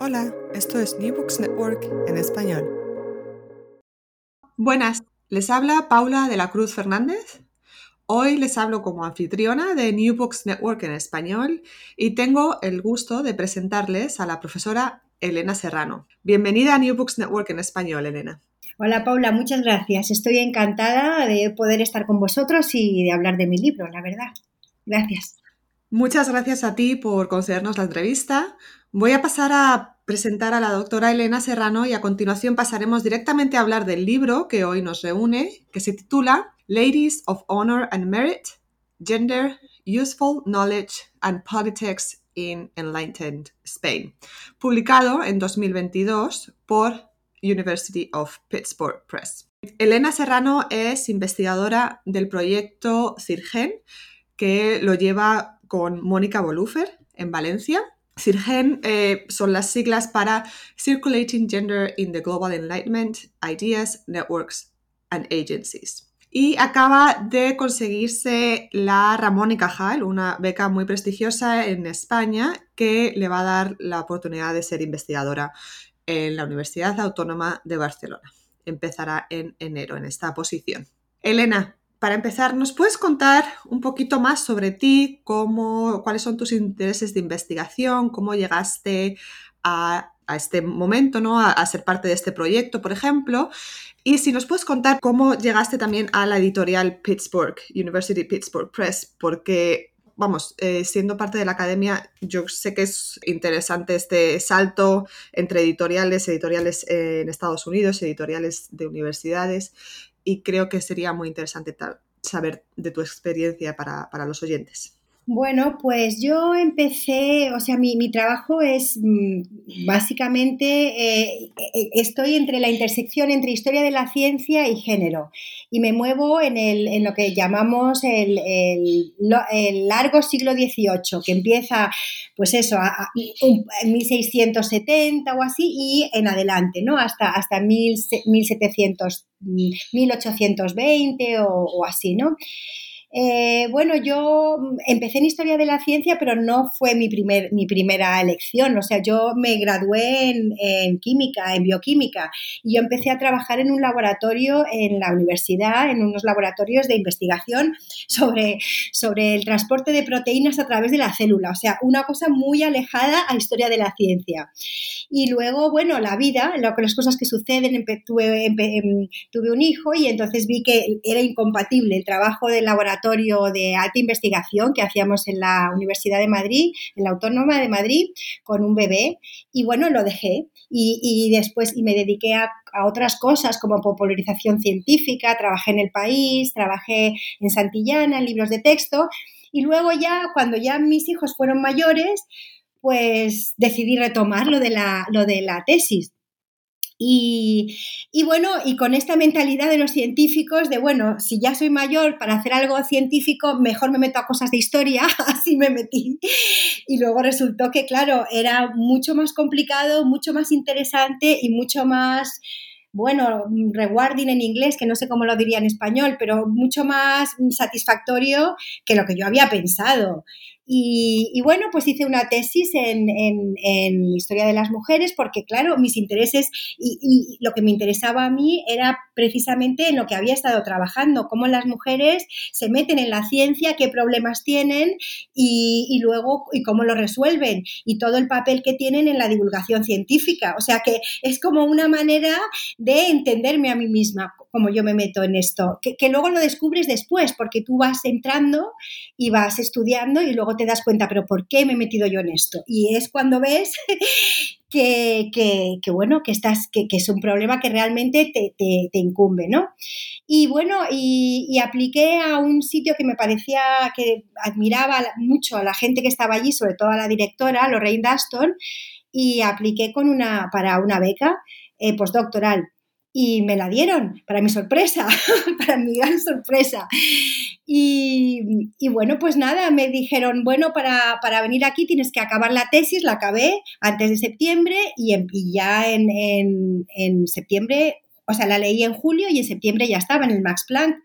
Hola, esto es New Books Network en español. Buenas, les habla Paula de la Cruz Fernández. Hoy les hablo como anfitriona de New Books Network en español y tengo el gusto de presentarles a la profesora Elena Serrano. Bienvenida a New Books Network en español, Elena. Hola Paula, muchas gracias. Estoy encantada de poder estar con vosotros y de hablar de mi libro, la verdad. Gracias. Muchas gracias a ti por concedernos la entrevista. Voy a pasar a presentar a la doctora Elena Serrano y a continuación pasaremos directamente a hablar del libro que hoy nos reúne, que se titula Ladies of Honor and Merit, Gender, Useful Knowledge and Politics in Enlightened Spain, publicado en 2022 por University of Pittsburgh Press. Elena Serrano es investigadora del proyecto CIRGEN, que lo lleva con Mónica Bolufer en Valencia CIRGEN eh, son las siglas para Circulating Gender in the Global Enlightenment, Ideas, Networks and Agencies. Y acaba de conseguirse la Ramón y Cajal, una beca muy prestigiosa en España que le va a dar la oportunidad de ser investigadora en la Universidad Autónoma de Barcelona. Empezará en enero en esta posición. Elena, para empezar, ¿nos puedes contar un poquito más sobre ti, cómo, cuáles son tus intereses de investigación, cómo llegaste a, este momento, ¿no? A, ser parte de este proyecto, por ejemplo? Y si nos puedes contar cómo llegaste también a la editorial Pittsburgh, University Pittsburgh Press, porque, vamos, eh, siendo parte de la academia, yo sé que es interesante este salto entre editoriales, editoriales en Estados Unidos, editoriales de universidades y creo que sería muy interesante saber de tu experiencia para, para los oyentes. Bueno, pues yo empecé, o sea, mi, mi trabajo es mm, básicamente, eh, eh, estoy entre la intersección entre historia de la ciencia y género y me muevo en, el, en lo que llamamos el, el, largo siglo XVIII, que empieza, pues eso, en 1670 o así y en adelante, ¿no? Hasta, hasta 1700, 1820 o, o así, ¿no? Eh, bueno, yo empecé en Historia de la Ciencia, pero no fue mi, primer, mi primera elección. O sea, yo me gradué en, química, en bioquímica, y yo empecé a trabajar en un laboratorio en la universidad, en unos laboratorios de investigación sobre, sobre el transporte de proteínas a través de la célula. O sea, una cosa muy alejada a Historia de la Ciencia. Y luego, bueno, la vida, las cosas que suceden, tuve, em, tuve un hijo y entonces vi que era incompatible el trabajo del laboratorio de alta investigación que hacíamos en la Universidad de Madrid, en la Autónoma de Madrid, con un bebé. Y bueno, lo dejé y, después y me dediqué a, otras cosas como popularización científica, trabajé en El País, trabajé en Santillana, en libros de texto. Y luego ya, cuando ya mis hijos fueron mayores, pues decidí retomar lo de la, lo de la tesis. Y, bueno, y con esta mentalidad de los científicos de, bueno, si ya soy mayor para hacer algo científico, mejor me meto a cosas de historia, así me metí. Y luego resultó que, claro, era mucho más complicado, mucho más interesante y mucho más, bueno, rewarding en inglés, que no sé cómo lo diría en español, pero mucho más satisfactorio que lo que yo había pensado. Y, bueno, pues hice una tesis en, historia de las mujeres porque, claro, mis intereses y, lo que me interesaba a mí era precisamente en lo que había estado trabajando, cómo las mujeres se meten en la ciencia, qué problemas tienen y, luego y cómo lo resuelven y todo el papel que tienen en la divulgación científica. O sea que es como una manera de entenderme a mí misma, como yo me meto en esto, que, que luego lo descubres después porque tú vas entrando y vas estudiando y luego te das cuenta, pero ¿por qué me he metido yo en esto? Y es cuando ves que, bueno, que, estás, que, es un problema que realmente te, incumbe, ¿no? Y bueno, y, apliqué a un sitio que me parecía que admiraba mucho a la gente que estaba allí, sobre todo a la directora, Lorraine Daston, y apliqué con una, para una beca eh, postdoctoral y me la dieron, para mi sorpresa, para mi gran sorpresa. Y, bueno, pues nada, me dijeron, bueno, para, venir aquí tienes que acabar la tesis, la acabé antes de septiembre y, ya en, septiembre, o sea, la leí en julio y en septiembre ya estaba en el Max Planck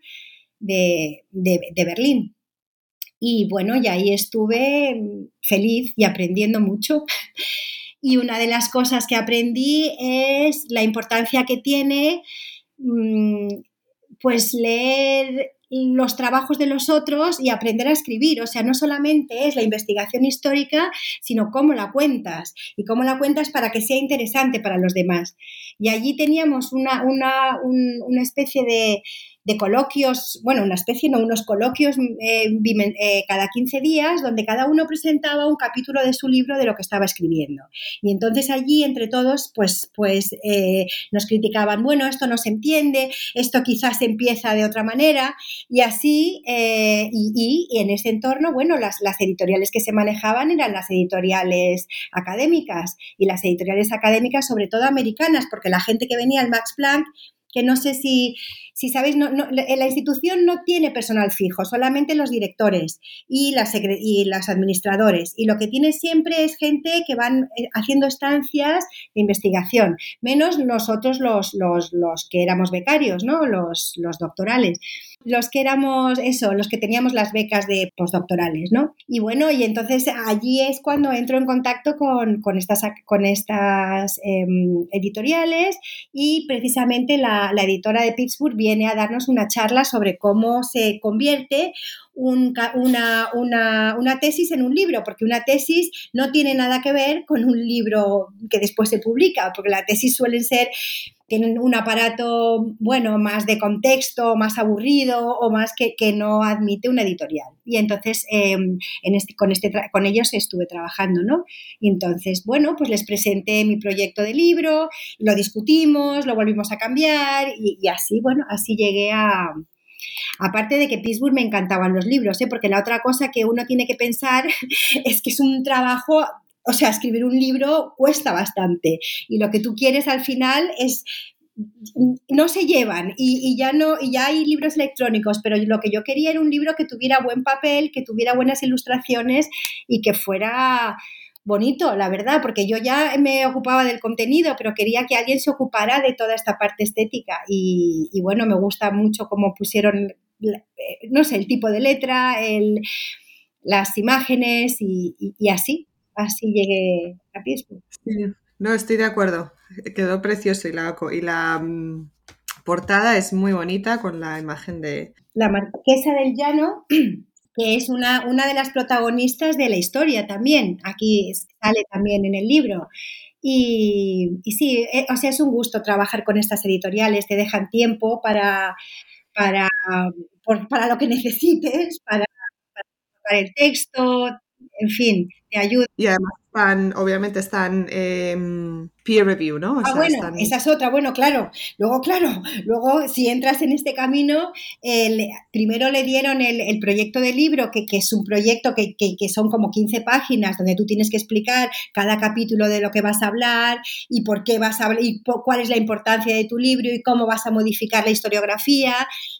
de, de Berlín. Y bueno, y ahí estuve feliz y aprendiendo mucho. Y una de las cosas que aprendí es la importancia que tiene mm, pues leer los trabajos de los otros y aprender a escribir. O sea, no solamente es la investigación histórica, sino cómo la cuentas y cómo la cuentas para que sea interesante para los demás. Y allí teníamos una, una, una especie de, de coloquios, bueno, una especie, no, unos coloquios eh, eh, cada 15 días, donde cada uno presentaba un capítulo de su libro de lo que estaba escribiendo. Y entonces allí, entre todos, pues, pues eh, nos criticaban, bueno, esto no se entiende, esto quizás empieza de otra manera, y así, y, en ese entorno, bueno, las, las editoriales que se manejaban eran las editoriales académicas, y las editoriales académicas, sobre todo americanas, porque la gente que venía al Max Planck, que no sé si si sabéis, no, la institución no tiene personal fijo, solamente los directores y las, y las administradores. Y lo que tiene siempre es gente que van eh, haciendo estancias de investigación, menos nosotros los, los, los que éramos becarios, ¿no? los, los doctorales los que éramos eso, los que teníamos las becas de postdoctorales, ¿no? Y bueno, y entonces allí es cuando entro en contacto con, estas, con estas em, editoriales y precisamente la, la editora de Pittsburgh viene a darnos una charla sobre cómo se convierte una, una, tesis en un libro, porque una tesis no tiene nada que ver con un libro que después se publica, porque la tesis suelen ser tienen un aparato, bueno, más de contexto, más aburrido o más que, que no admite una editorial. Y entonces em, en este, con, este con ellos estuve trabajando, ¿no? Y entonces, bueno, pues les presenté mi proyecto de libro, lo discutimos, lo volvimos a cambiar y, y así, bueno, así llegué a, Aparte de que Pittsburgh me encantaban los libros, ¿eh? porque la otra cosa que uno tiene que pensar es que es un trabajo o sea, escribir un libro cuesta bastante y lo que tú quieres al final es no se llevan y, ya no y ya hay libros electrónicos pero lo que yo quería era un libro que tuviera buen papel que tuviera buenas ilustraciones y que fuera bonito, la verdad, porque yo ya me ocupaba del contenido, pero quería que alguien se ocupara de toda esta parte estética. Y, bueno, me gusta mucho cómo pusieron, eh, no sé, el tipo de letra, el, las imágenes y, así, así llegué a Pittsburgh. no, estoy de acuerdo. Quedó precioso y la, y la mm, portada es muy bonita con la imagen de... La marquesa del llano que es una, una de las protagonistas de la historia también. Aquí sale también en el libro. Y, sí, eh, o sea, es un gusto trabajar con estas editoriales, te dejan tiempo para, para, para lo que necesites, para, para, el texto, en fin, te ayuda. Y además obviamente están em, peer review, ¿no? ah, bueno, esa es otra, bueno, claro. Luego, claro, luego si entras en este camino, primero le dieron el, proyecto de libro, que, es un proyecto que, son como 15 páginas, donde tú tienes que explicar cada capítulo de lo que vas a hablar y por qué vas a hablar, y cuál es la importancia de tu libro y cómo vas a modificar la historiografía.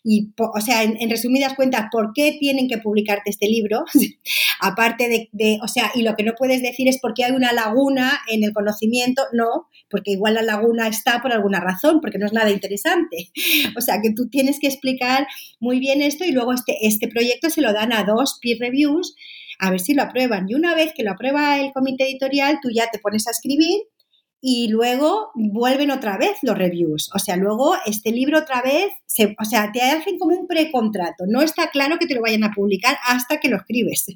Y, o sea, en, resumidas cuentas, ¿por qué tienen que publicarte este libro? Aparte de, de, o sea, y lo que no puedes decir es porque hay una laguna en el conocimiento, no, porque igual la laguna está por alguna razón, porque no es nada interesante. O sea que tú tienes que explicar muy bien esto y luego este, este proyecto se lo dan a dos peer reviews a ver si lo aprueban. Y una vez que lo aprueba el comité editorial, tú ya te pones a escribir y luego vuelven otra vez los reviews. O sea, luego este libro otra vez, se, o sea, te hacen como un precontrato. No está claro que te lo vayan a publicar hasta que lo escribes.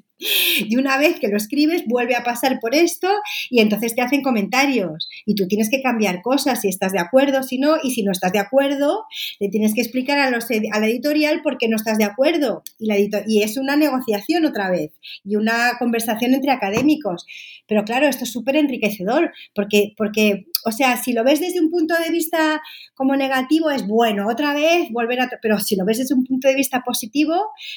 Y una vez que lo escribes, vuelve a pasar por esto y entonces te hacen comentarios. Y tú tienes que cambiar cosas si estás de acuerdo, si no. Y si no estás de acuerdo, le tienes que explicar a, los, a la editorial por qué no estás de acuerdo. Y, la y es una negociación otra vez y una conversación entre académicos. Pero claro, esto es súper enriquecedor porque, porque, o sea, si lo ves desde un punto de vista como negativo, es bueno, otra vez volver a... Pero si lo ves desde un punto de vista positivo,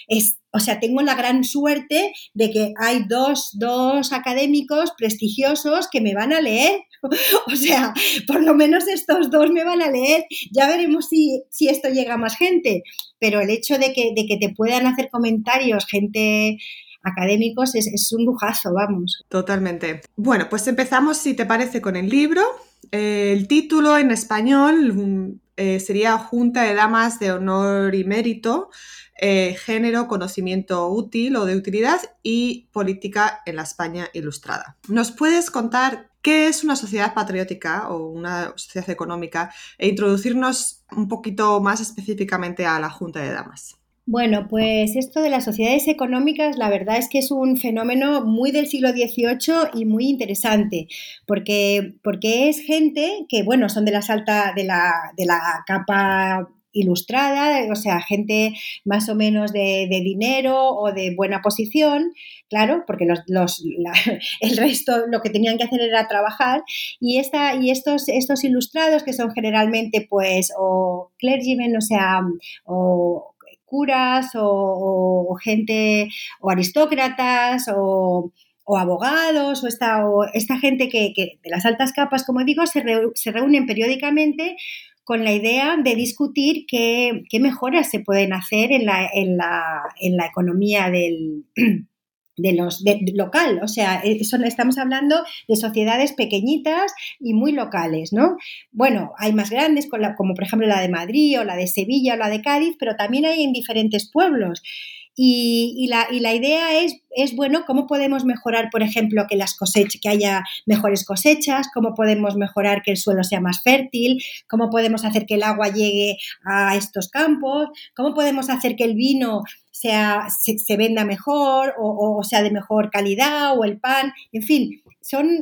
es, o sea, tengo la gran suerte de que hay dos, dos académicos prestigiosos que me van a leer. O sea, por lo menos estos dos me van a leer. Ya veremos si, si esto llega a más gente. Pero el hecho de que, de que te puedan hacer comentarios gente académicos es, un lujazo, vamos. Totalmente. Bueno, pues empezamos, si te parece, con el libro. El título en español mm, eh, sería Junta de Damas de Honor y Mérito, eh, Género, Conocimiento Útil o de Utilidad y Política en la España Ilustrada. ¿Nos puedes contar qué es una sociedad patriótica o una sociedad económica e introducirnos un poquito más específicamente a la Junta de Damas? Bueno, pues esto de las sociedades económicas, la verdad es que es un fenómeno muy del siglo XVIII y muy interesante, porque, porque es gente que, bueno, son de la alta, de la, de la capa ilustrada, o sea, gente más o menos de, dinero o de buena posición, claro, porque los, los, el resto lo que tenían que hacer era trabajar, y, esta, y estos, estos ilustrados que son generalmente pues o clergymen, o sea, o curas o, gente o aristócratas o, abogados o esta, o esta gente que, de las altas capas, como digo, se, se, reúnen periódicamente con la idea de discutir qué, qué mejoras se pueden hacer en la, en la, en la economía del, de los de, local, o sea, eh, son, estamos hablando de sociedades pequeñitas y muy locales, ¿no? Bueno, hay más grandes, como por ejemplo la de Madrid o la de Sevilla o la de Cádiz, pero también hay en diferentes pueblos. Y, la, idea es, bueno, cómo podemos mejorar, por ejemplo, que las cosechas, que haya mejores cosechas, cómo podemos mejorar que el suelo sea más fértil, cómo podemos hacer que el agua llegue a estos campos, cómo podemos hacer que el vino sea, se, venda mejor o, sea de mejor calidad o el pan, en fin,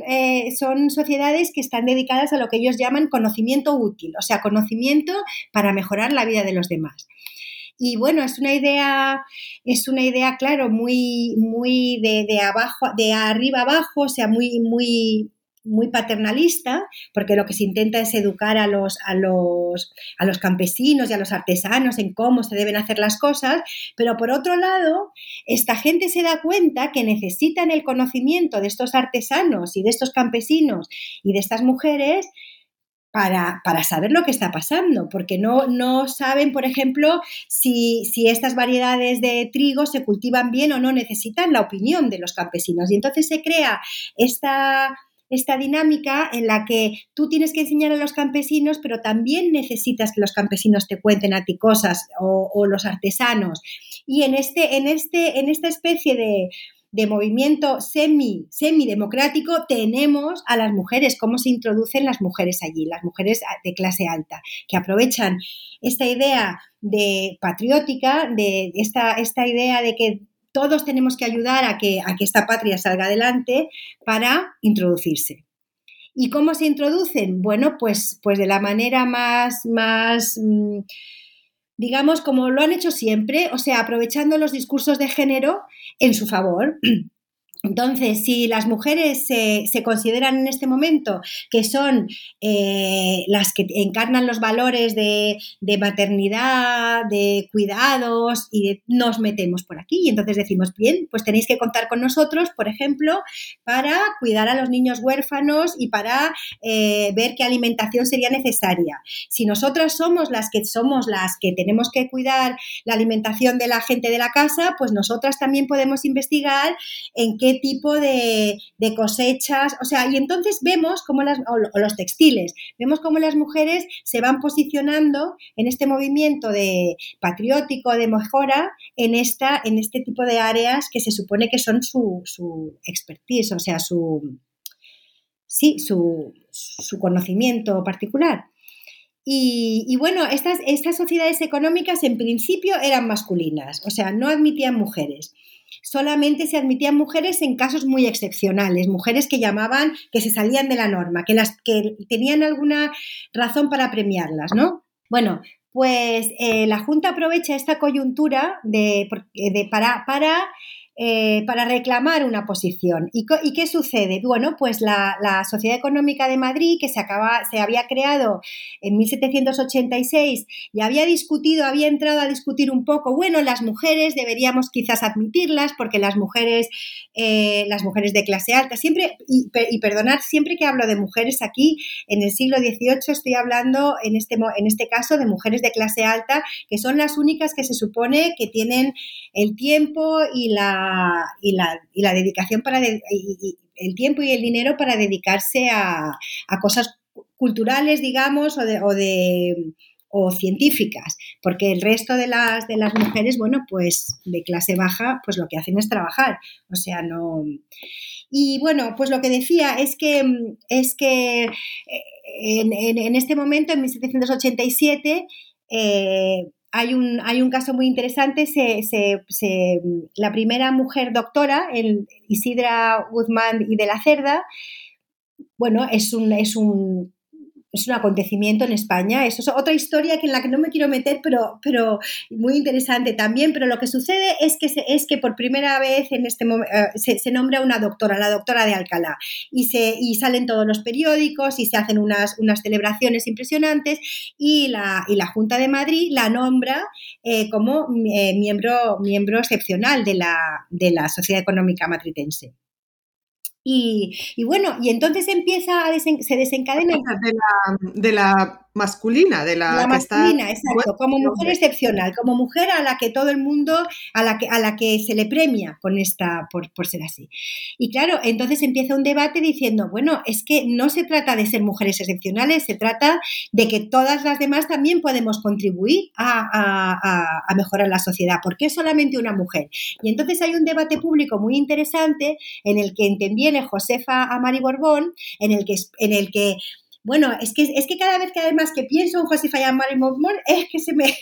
eh, son sociedades que están dedicadas a lo que ellos llaman conocimiento útil, o sea, conocimiento para mejorar la vida de los demás. Y bueno, es una idea, es una idea, claro, muy, muy de, de abajo, de arriba abajo, o sea, muy, muy, muy paternalista, porque lo que se intenta es educar a los, a, los, a los campesinos y a los artesanos en cómo se deben hacer las cosas, pero por otro lado, esta gente se da cuenta que necesitan el conocimiento de estos artesanos y de estos campesinos y de estas mujeres para, para, saber lo que está pasando, porque no, no saben, por ejemplo, si, si, estas variedades de trigo se cultivan bien o no, necesitan la opinión de los campesinos. Y entonces se crea esta, esta dinámica en la que tú tienes que enseñar a los campesinos, pero también necesitas que los campesinos te cuenten a ti cosas o, o los artesanos. Y en, este, en, este, en esta especie de, de movimiento semi, democrático tenemos a las mujeres, cómo se introducen las mujeres allí, las mujeres de clase alta, que aprovechan esta idea de patriótica, de esta, esta idea de que todos tenemos que ayudar a que, a que esta patria salga adelante para introducirse. ¿Y cómo se introducen? Bueno, pues, pues de la manera más, más mm, digamos, como lo han hecho siempre, o sea, aprovechando los discursos de género en su favor. Entonces, si las mujeres se, consideran en este momento que son eh, las que encarnan los valores de, maternidad, de cuidados, y nos metemos por aquí, y entonces decimos, bien, pues tenéis que contar con nosotros, por ejemplo, para cuidar a los niños huérfanos y para eh, ver qué alimentación sería necesaria. Si nosotras somos las que somos las que tenemos que cuidar la alimentación de la gente de la casa, pues nosotras también podemos investigar en qué tipo de, cosechas, o sea, y entonces vemos cómo las, o los textiles, vemos cómo las mujeres se van posicionando en este movimiento de patriótico, de mejora, en, esta, en este tipo de áreas que se supone que son su, su expertise, o sea, su, sí, su, su conocimiento particular. Y, bueno, estas, estas sociedades económicas en principio eran masculinas, o sea, no admitían mujeres solamente se admitían mujeres en casos muy excepcionales, mujeres que llamaban, que se salían de la norma, que, las, que tenían alguna razón para premiarlas, ¿no? Bueno, pues eh, la Junta aprovecha esta coyuntura de, de para, para eh, para reclamar una posición. ¿Y, qué sucede? Bueno, pues la, Sociedad Económica de Madrid, que se, acaba, se había creado en 1786 y había discutido, había entrado a discutir un poco, bueno, las mujeres deberíamos quizás admitirlas porque las mujeres, eh, las mujeres de clase alta, siempre, y, y perdonad, siempre que hablo de mujeres aquí, en el siglo XVIII estoy hablando en este, en este caso de mujeres de clase alta, que son las únicas que se supone que tienen el tiempo y la y la, dedicación para el tiempo y el dinero para dedicarse a, cosas culturales, digamos, o de, o científicas, porque el resto de las, de las mujeres, bueno, pues de clase baja, pues lo que hacen es trabajar, o sea, no... Y bueno, pues lo que decía es que, es que eh, en, este momento, en 1787, eh, hay un, hay un caso muy interesante, se, se, la primera mujer doctora, el Isidra Guzmán y de la Cerda, bueno, es un, es un es un acontecimiento en España. Eso es otra historia que en la que no me quiero meter, pero, pero muy interesante también. Pero lo que sucede es que, es que por primera vez en este eh, se, nombra una doctora, la doctora de Alcalá, y, se, y salen todos los periódicos y se hacen unas, unas celebraciones impresionantes y la, y la Junta de Madrid la nombra eh, como eh, miembro, miembro excepcional de la, de la Sociedad Económica Matritense. Y, bueno, y entonces empieza a se desencadena. De la, de la masculina, de la, masculina, exacto, como mujer excepcional, como mujer a la que todo el mundo, a la que, a la que se le premia con esta, por, por ser así. Y claro, entonces empieza un debate diciendo, bueno, es que no se trata de ser mujeres excepcionales, se trata de que todas las demás también podemos contribuir a, a, a mejorar la sociedad. ¿Por qué solamente una mujer? Y entonces hay un debate público muy interesante en el que interviene Josefa Amari Borbón, en el que, en el que bueno, es que, es que cada vez que además que pienso en José y Mormón es que se me,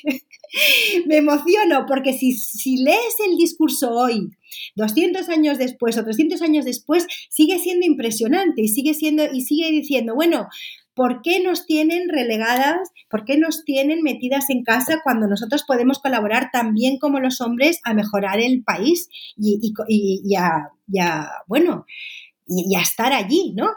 me emociono, porque si, si lees el discurso hoy, 200 años después o 300 años después, sigue siendo impresionante y sigue, siendo, y sigue diciendo, bueno, ¿por qué nos tienen relegadas, por qué nos tienen metidas en casa cuando nosotros podemos colaborar también como los hombres a mejorar el país y, y, y, bueno, y, a estar allí, ¿no?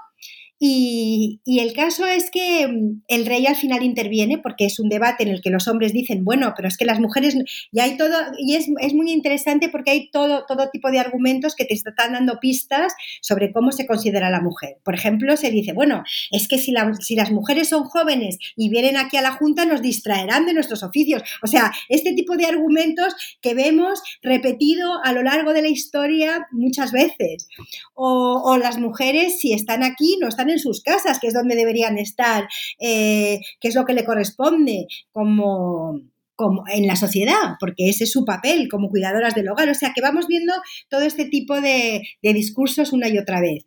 Y, el caso es que mm, el rey al final interviene porque es un debate en el que los hombres dicen, bueno, pero es que las mujeres, y hay todo, y es, muy interesante porque hay todo, todo tipo de argumentos que te están dando pistas sobre cómo se considera la mujer. Por ejemplo, se dice, bueno, es que si, si las mujeres son jóvenes y vienen aquí a la Junta, nos distraerán de nuestros oficios. O sea, este tipo de argumentos que vemos repetido a lo largo de la historia muchas veces. O, las mujeres, si están aquí, no están sus casas, que es donde deberían estar, eh, que es lo que le corresponde como, como en la sociedad, porque ese es su papel como cuidadoras del hogar. O sea que vamos viendo todo este tipo de, de discursos una y otra vez.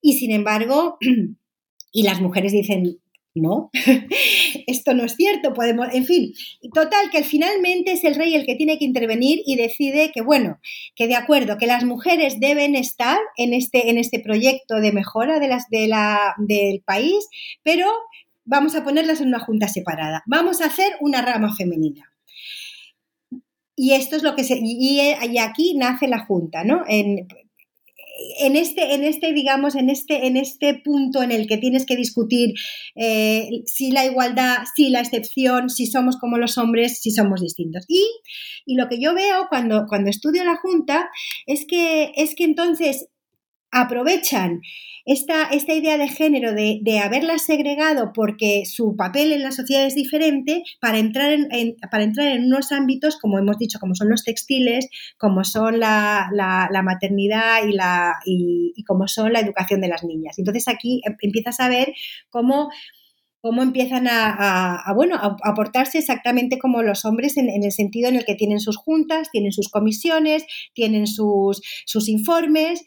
Y sin embargo, y las mujeres dicen, no, esto no es cierto, podemos, en fin, total, que finalmente es el rey el que tiene que intervenir y decide que, bueno, que de acuerdo, que las mujeres deben estar en este, en este proyecto de mejora de las, de la, del país, pero vamos a ponerlas en una junta separada, vamos a hacer una rama femenina. Y esto es lo que se, y, y aquí nace la junta, ¿no? En, en este, en este, digamos, en este, en este punto en el que tienes que discutir eh, si la igualdad, si la excepción, si somos como los hombres, si somos distintos. Y, lo que yo veo cuando, cuando estudio la Junta es que, es que entonces aprovechan esta, esta idea de género de, de, haberlas segregado porque su papel en la sociedad es diferente para entrar en, para entrar en unos ámbitos, como hemos dicho, como son los textiles, como son la, la, maternidad y, la, y, como son la educación de las niñas. Entonces aquí em, empiezas a ver cómo cómo empiezan a, bueno, a, aportarse exactamente como los hombres en, en, el sentido en el que tienen sus juntas, tienen sus comisiones, tienen sus, sus informes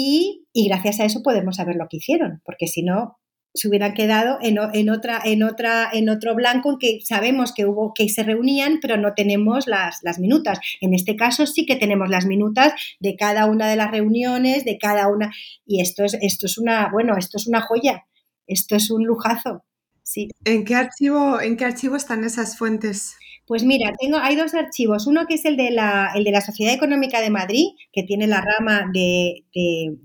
y, gracias a eso podemos saber lo que hicieron, porque si no, se hubieran quedado en, otra, en, otra, en otro blanco en que sabemos que hubo, que se reunían, pero no tenemos las, las, minutas. En este caso sí que tenemos las minutas de cada una de las reuniones, de cada una. Y esto es, esto es una, bueno, esto es una joya, esto es un lujazo. Sí. ¿En qué archivo, en qué archivo están esas fuentes? Pues mira, tengo, hay dos archivos. Uno que es el de la, el de la Sociedad Económica de Madrid, que tiene la rama de,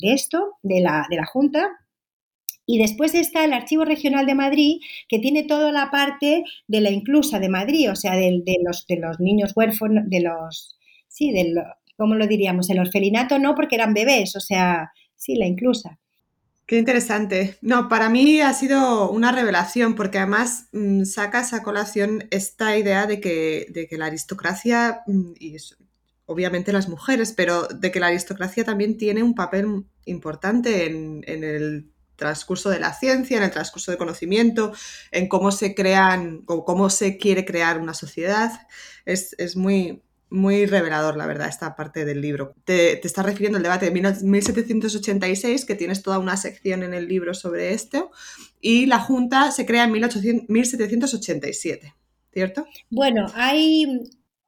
esto, de la, de la Junta, y después está el Archivo Regional de Madrid, que tiene toda la parte de la inclusa de Madrid, o sea, de, los, de los niños huérfanos, de los, sí, del, ¿cómo lo diríamos? El orfelinato no, porque eran bebés, o sea, sí, la inclusa. Qué interesante. No, para mí ha sido una revelación porque además mm, sacas a colación esta idea de que, de que la aristocracia, mm, y obviamente las mujeres, pero de que la aristocracia también tiene un papel importante en, el transcurso de la ciencia, en el transcurso del conocimiento, en cómo se crean o cómo se quiere crear una sociedad. Es, es muy, muy revelador, la verdad, esta parte del libro. Te, te estás refiriendo al debate de 1786, que tienes toda una sección en el libro sobre esto, y la Junta se crea en 1787, ¿cierto? Bueno, hay,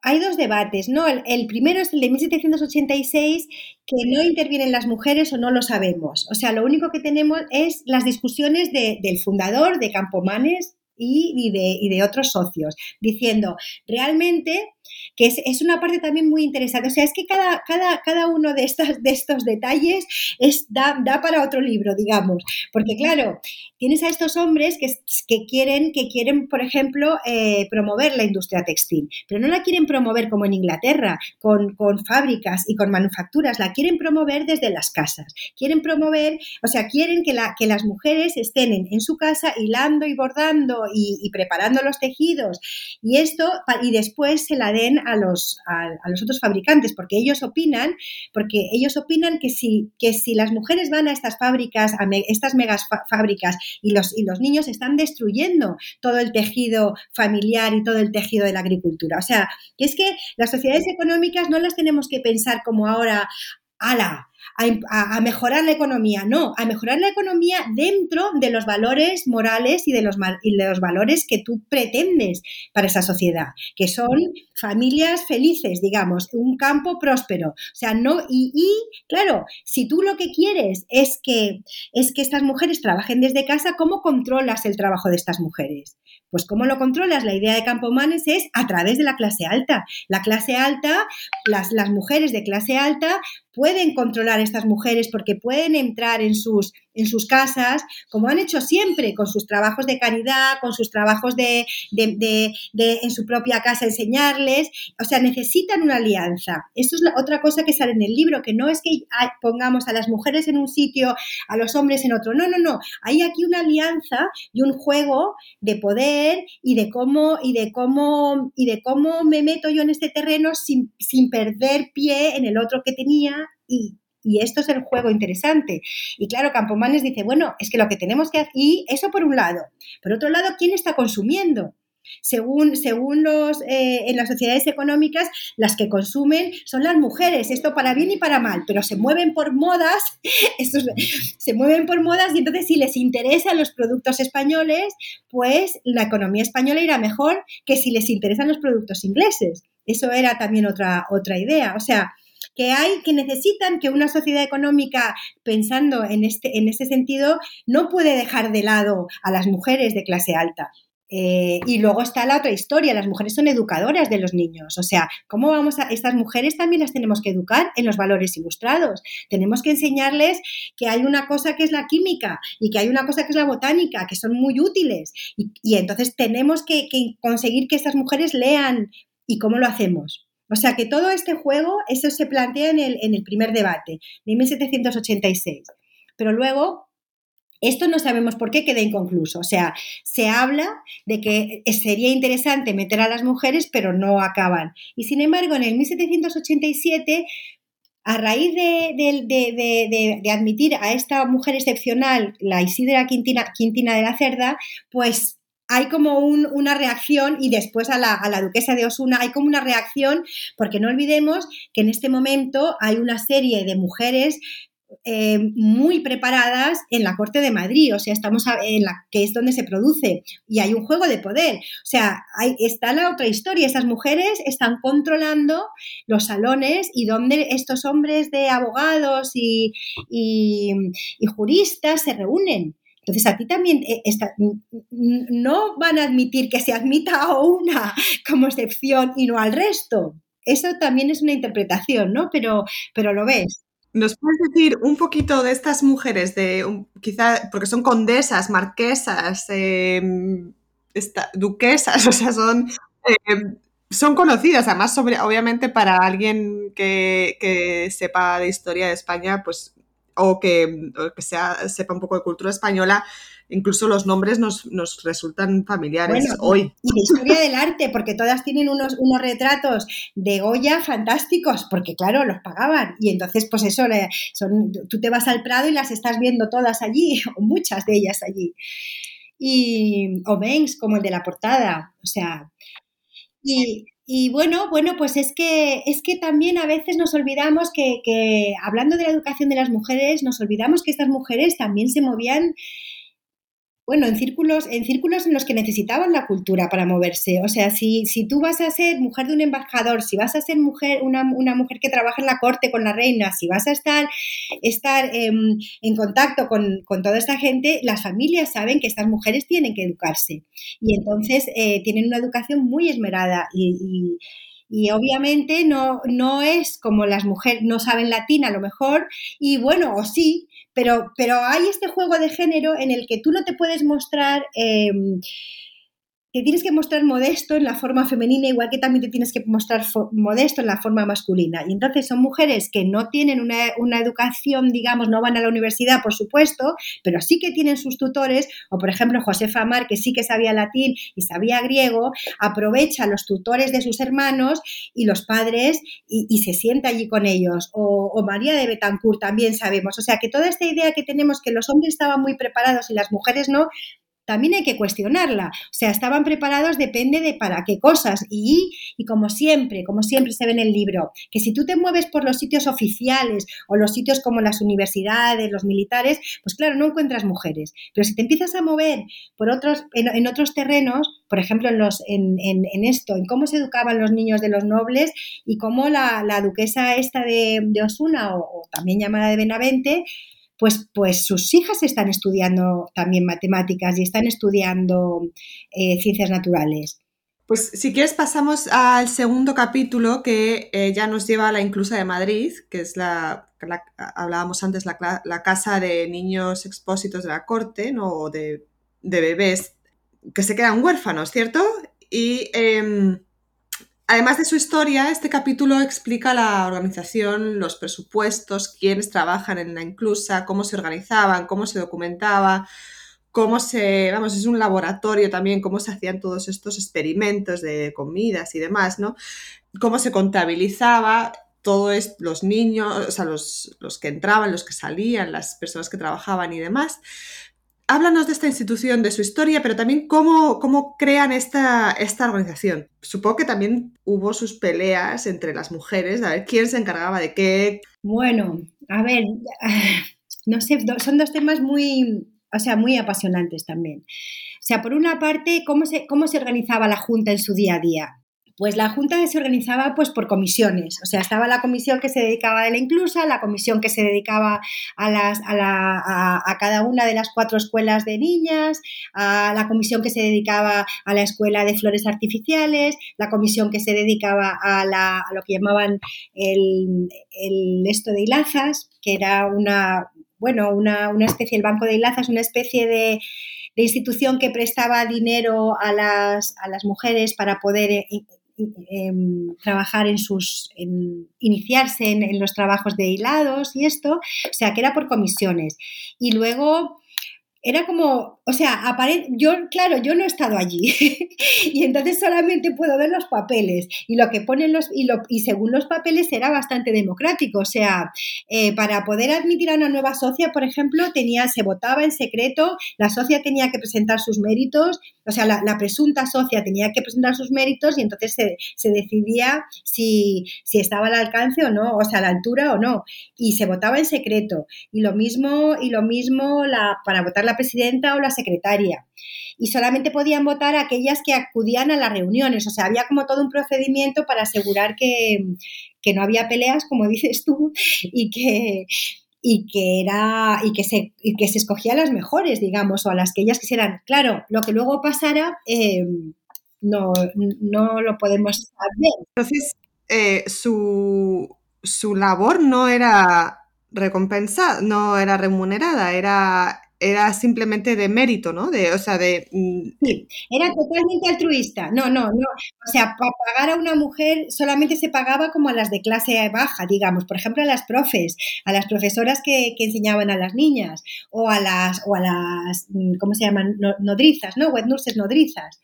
hay dos debates, ¿no? El, primero es el de 1786, que no intervienen las mujeres o no lo sabemos. O sea, lo único que tenemos es las discusiones del fundador, de Campomanes, y, de, y de otros socios, diciendo, realmente que es, una parte también muy interesante. O sea, es que cada, cada, cada uno de, estas, de estos detalles es, da, da, para otro libro, digamos. Porque claro, tienes a estos hombres que, que quieren, que quieren, por ejemplo, eh, promover la industria textil, pero no la quieren promover como en Inglaterra, con, con fábricas y con manufacturas, la quieren promover desde las casas. Quieren promover, o sea, quieren que, la, que las mujeres estén en, su casa hilando y bordando y, y preparando los tejidos. Y esto, y después se la den a los, a, los otros fabricantes, porque ellos opinan, porque ellos opinan que si, que si las mujeres van a estas fábricas, a estas megas fábricas, y los, y los niños están destruyendo todo el tejido familiar y todo el tejido de la agricultura. O sea, que es que las sociedades económicas no las tenemos que pensar como ahora, ala, a, mejorar la economía, no, a mejorar la economía dentro de los valores morales y de los, de los valores que tú pretendes para esa sociedad, que son familias felices, digamos, un campo próspero. O sea, no, y, y, claro, si tú lo que quieres es que, es que estas mujeres trabajen desde casa, ¿cómo controlas el trabajo de estas mujeres? Pues ¿cómo lo controlas? La idea de Campomanes es a través de la clase alta. La clase alta, las, las mujeres de clase alta pueden controlar estas mujeres porque pueden entrar en sus, en sus casas, como han hecho siempre, con sus trabajos de caridad, con sus trabajos de, en su propia casa enseñarles. O sea, necesitan una alianza. Esto es la otra cosa que sale en el libro, que no es que pongamos a las mujeres en un sitio, a los hombres en otro. No, no, no. Hay aquí una alianza y un juego de poder y de cómo, y de cómo, y de cómo me meto yo en este terreno sin, sin perder pie en el otro que tenía y, esto es el juego interesante. Y claro, Campomanes dice, bueno, es que lo que tenemos que hacer, y eso por un lado. Por otro lado, ¿quién está consumiendo? Según, según los, eh, en las sociedades económicas, las que consumen son las mujeres, esto para bien y para mal, pero se mueven por modas, se mueven por modas y entonces si les interesan los productos españoles, pues la economía española irá mejor que si les interesan los productos ingleses. Eso era también otra, otra idea. O sea, que hay, que necesitan que una sociedad económica, pensando en este, en este sentido, no puede dejar de lado a las mujeres de clase alta. Eh, y luego está la otra historia, las mujeres son educadoras de los niños, o sea, ¿cómo vamos a... Estas mujeres también las tenemos que educar en los valores ilustrados, tenemos que enseñarles que hay una cosa que es la química y que hay una cosa que es la botánica, que son muy útiles, y, entonces tenemos que conseguir que estas mujeres lean. ¿Y cómo lo hacemos? O sea que todo este juego, eso se plantea en el, en el primer debate, de 1786. Pero luego esto no sabemos por qué queda inconcluso. O sea, se habla de que sería interesante meter a las mujeres, pero no acaban. Y sin embargo, en el 1787 a raíz de, admitir a esta mujer excepcional, la Isidra Quintina, Quintina de la Cerda, pues hay como una reacción y después a la, a la, duquesa de Osuna hay como una reacción porque no olvidemos que en este momento hay una serie de mujeres eh, muy preparadas en la Corte de Madrid, o sea, estamos en la que es donde se produce y hay un juego de poder. O sea, hay, está la otra historia, esas mujeres están controlando los salones y donde estos hombres de abogados y, juristas se reúnen. Entonces, a ti también eh, no van a admitir que se admita a una como excepción y no al resto. Eso también es una interpretación, ¿no? Pero, pero lo ves. ¿Nos puedes decir un poquito de estas mujeres, de quizá, porque son condesas, marquesas, em, duquesas, o sea, son, em, son conocidas, además, sobre, obviamente para alguien que, que, sepa de historia de España, pues, o que, que sea, sepa un poco de cultura española, incluso los nombres nos, resultan familiares hoy. Y de historia del arte, porque todas tienen unos, unos retratos de Goya fantásticos, porque claro, los pagaban. Y entonces, pues eso, son, tú te vas al Prado y las estás viendo todas allí, o muchas de ellas allí. Y, o Banks, como el de la portada, o sea... Y, bueno, bueno, pues es que, es que también a veces nos olvidamos que, que, hablando de la educación de las mujeres, nos olvidamos que estas mujeres también se movían bueno, en círculos, en círculos en los que necesitaban la cultura para moverse. O sea, si, si tú vas a ser mujer de un embajador, si vas a ser mujer, una, mujer que trabaja en la corte con la reina, si vas a estar, estar em, en contacto con, toda esta gente, las familias saben que estas mujeres tienen que educarse. Y entonces eh, tienen una educación muy esmerada y, y obviamente no, no es como las mujeres no saben latín a lo mejor, y bueno, o sí, pero, pero hay este juego de género en el que tú no te puedes mostrar em, que tienes que mostrar modesto en la forma femenina, igual que también te tienes que mostrar modesto en la forma masculina. Y entonces son mujeres que no tienen una, educación, digamos, no van a la universidad, por supuesto, pero sí que tienen sus tutores, o por ejemplo Josefa Mar, que sí que sabía latín y sabía griego, aprovecha los tutores de sus hermanos y los padres y, se sienta allí con ellos. O, o María de Betancourt también sabemos. O sea, que toda esta idea que tenemos que los hombres estaban muy preparados y las mujeres no, también hay que cuestionarla. O sea, estaban preparados depende de para qué cosas. Y, y, como siempre, como siempre se ve en el libro, que si tú te mueves por los sitios oficiales o los sitios como las universidades, los militares, pues claro, no encuentras mujeres. Pero si te empiezas a mover por otros, en, otros terrenos, por ejemplo, en, los, en, en, esto, en cómo se educaban los niños de los nobles y cómo la, la duquesa esta de, de Osuna, o, o también llamada de Benavente, pues, pues sus hijas están estudiando también matemáticas y están estudiando eh, ciencias naturales. Pues si quieres pasamos al segundo capítulo que eh, ya nos lleva a la Inclusa de Madrid, que es la, hablábamos antes, la, casa de niños expósitos de la corte, ¿no? O de, bebés que se quedan huérfanos, ¿cierto? Y em, Además de su historia, este capítulo explica la organización, los presupuestos, quiénes trabajan en la inclusa, cómo se organizaban, cómo se documentaba, cómo se, vamos, es un laboratorio también, cómo se hacían todos estos experimentos de comidas y demás, ¿no? Cómo se contabilizaba todo esto, los niños, o sea, los, los que entraban, los que salían, las personas que trabajaban y demás háblanos de esta institución, de su historia, pero también cómo, cómo crean esta, esta, organización. Supongo que también hubo sus peleas entre las mujeres, a ver quién se encargaba de qué. Bueno, a ver, no sé, son dos temas muy, o sea, muy apasionantes también. O sea, por una parte, cómo se, cómo se organizaba la Junta en su día a día. Pues la Junta se organizaba pues por comisiones, o sea, estaba la comisión que se dedicaba a la inclusa, la comisión que se dedicaba a, las, a, la, a, cada una de las cuatro escuelas de niñas, a la comisión que se dedicaba a la escuela de flores artificiales, la comisión que se dedicaba a, la, a lo que llamaban el, esto de hilazas, que era una, bueno, una, una especie, el banco de hilazas, una especie de de institución que prestaba dinero a las, a las mujeres para poder em, trabajar en sus, iniciarse en, en, los trabajos de hilados y esto, o sea, que era por comisiones. Y luego era como, o sea, yo, claro, yo no he estado allí y entonces solamente puedo ver los papeles y lo que ponen los, y, lo, y según los papeles era bastante democrático, o sea, eh, para poder admitir a una nueva socia, por ejemplo, tenía, se votaba en secreto, la socia tenía que presentar sus méritos, o sea, la, presunta socia tenía que presentar sus méritos y entonces se, decidía si, si, estaba al alcance o no, o sea, a la altura o no, y se votaba en secreto. Y lo mismo, y lo mismo la, para votar la presidenta o la secretaria. Y solamente podían votar aquellas que acudían a las reuniones. O sea, había como todo un procedimiento para asegurar que, no había peleas, como dices tú, y que, y que era y que se que se escogía a las mejores digamos o a las que ellas quisieran. Claro lo que luego pasara eh, no, no lo podemos saber entonces eh, su, su labor no era recompensada no era remunerada era era simplemente de mérito, ¿no? De, o sea, de... Mm, sí, era totalmente altruista. No, no, no. O sea, para pagar a una mujer solamente se pagaba como a las de clase baja, digamos. Por ejemplo, a las profes, a las profesoras que, enseñaban a las niñas o a las, o a las, mm, ¿cómo se llaman? Nodrizas, ¿no? Wet nurses nodrizas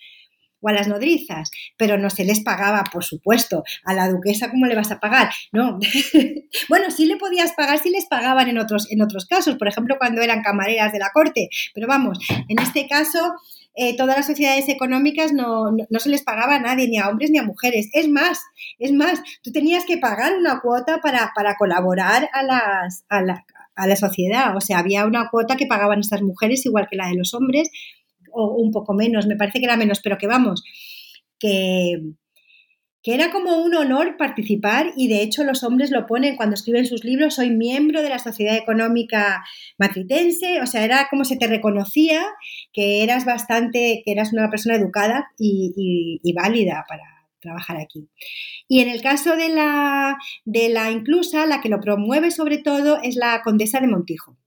o a las nodrizas, pero no se les pagaba, por supuesto. A la duquesa, ¿cómo le vas a pagar? No. bueno, sí le podías pagar si les pagaban en otros, en otros casos, por ejemplo, cuando eran camareras de la corte. Pero vamos, en este caso, eh, todas las sociedades económicas no, se les pagaba a nadie, ni a hombres ni a mujeres. Es más, es más, tú tenías que pagar una cuota para, colaborar a, las, a, la, a la sociedad. O sea, había una cuota que pagaban estas mujeres, igual que la de los hombres, o un poco menos, me parece que era menos, pero que vamos, que, que era como un honor participar y de hecho los hombres lo ponen cuando escriben sus libros, soy miembro de la Sociedad Económica Matritense, o sea, era como se te reconocía que eras bastante, que eras una persona educada y, y válida para trabajar aquí. Y en el caso de la, de la inclusa, la que lo promueve sobre todo es la condesa de Montijo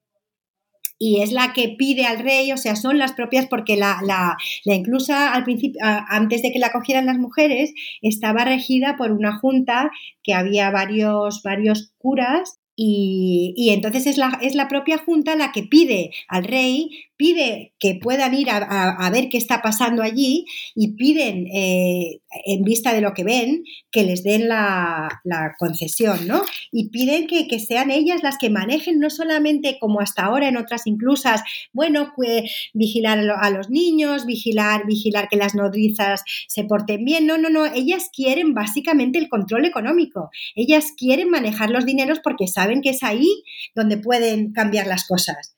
y es la que pide al rey, o sea, son las propias porque la, la, la inclusa al principio, antes de que la cogieran las mujeres, estaba regida por una junta que había varios, varios curas y, y, entonces es la, es la propia Junta la que pide al rey pide que puedan ir a, ver qué está pasando allí y piden, eh, en vista de lo que ven, que les den la, concesión, ¿no? Y piden que, sean ellas las que manejen, no solamente como hasta ahora en otras inclusas, bueno, pues, vigilar a los niños, vigilar, vigilar que las nodrizas se porten bien, no, no, no, ellas quieren básicamente el control económico, ellas quieren manejar los dineros porque saben que es ahí donde pueden cambiar las cosas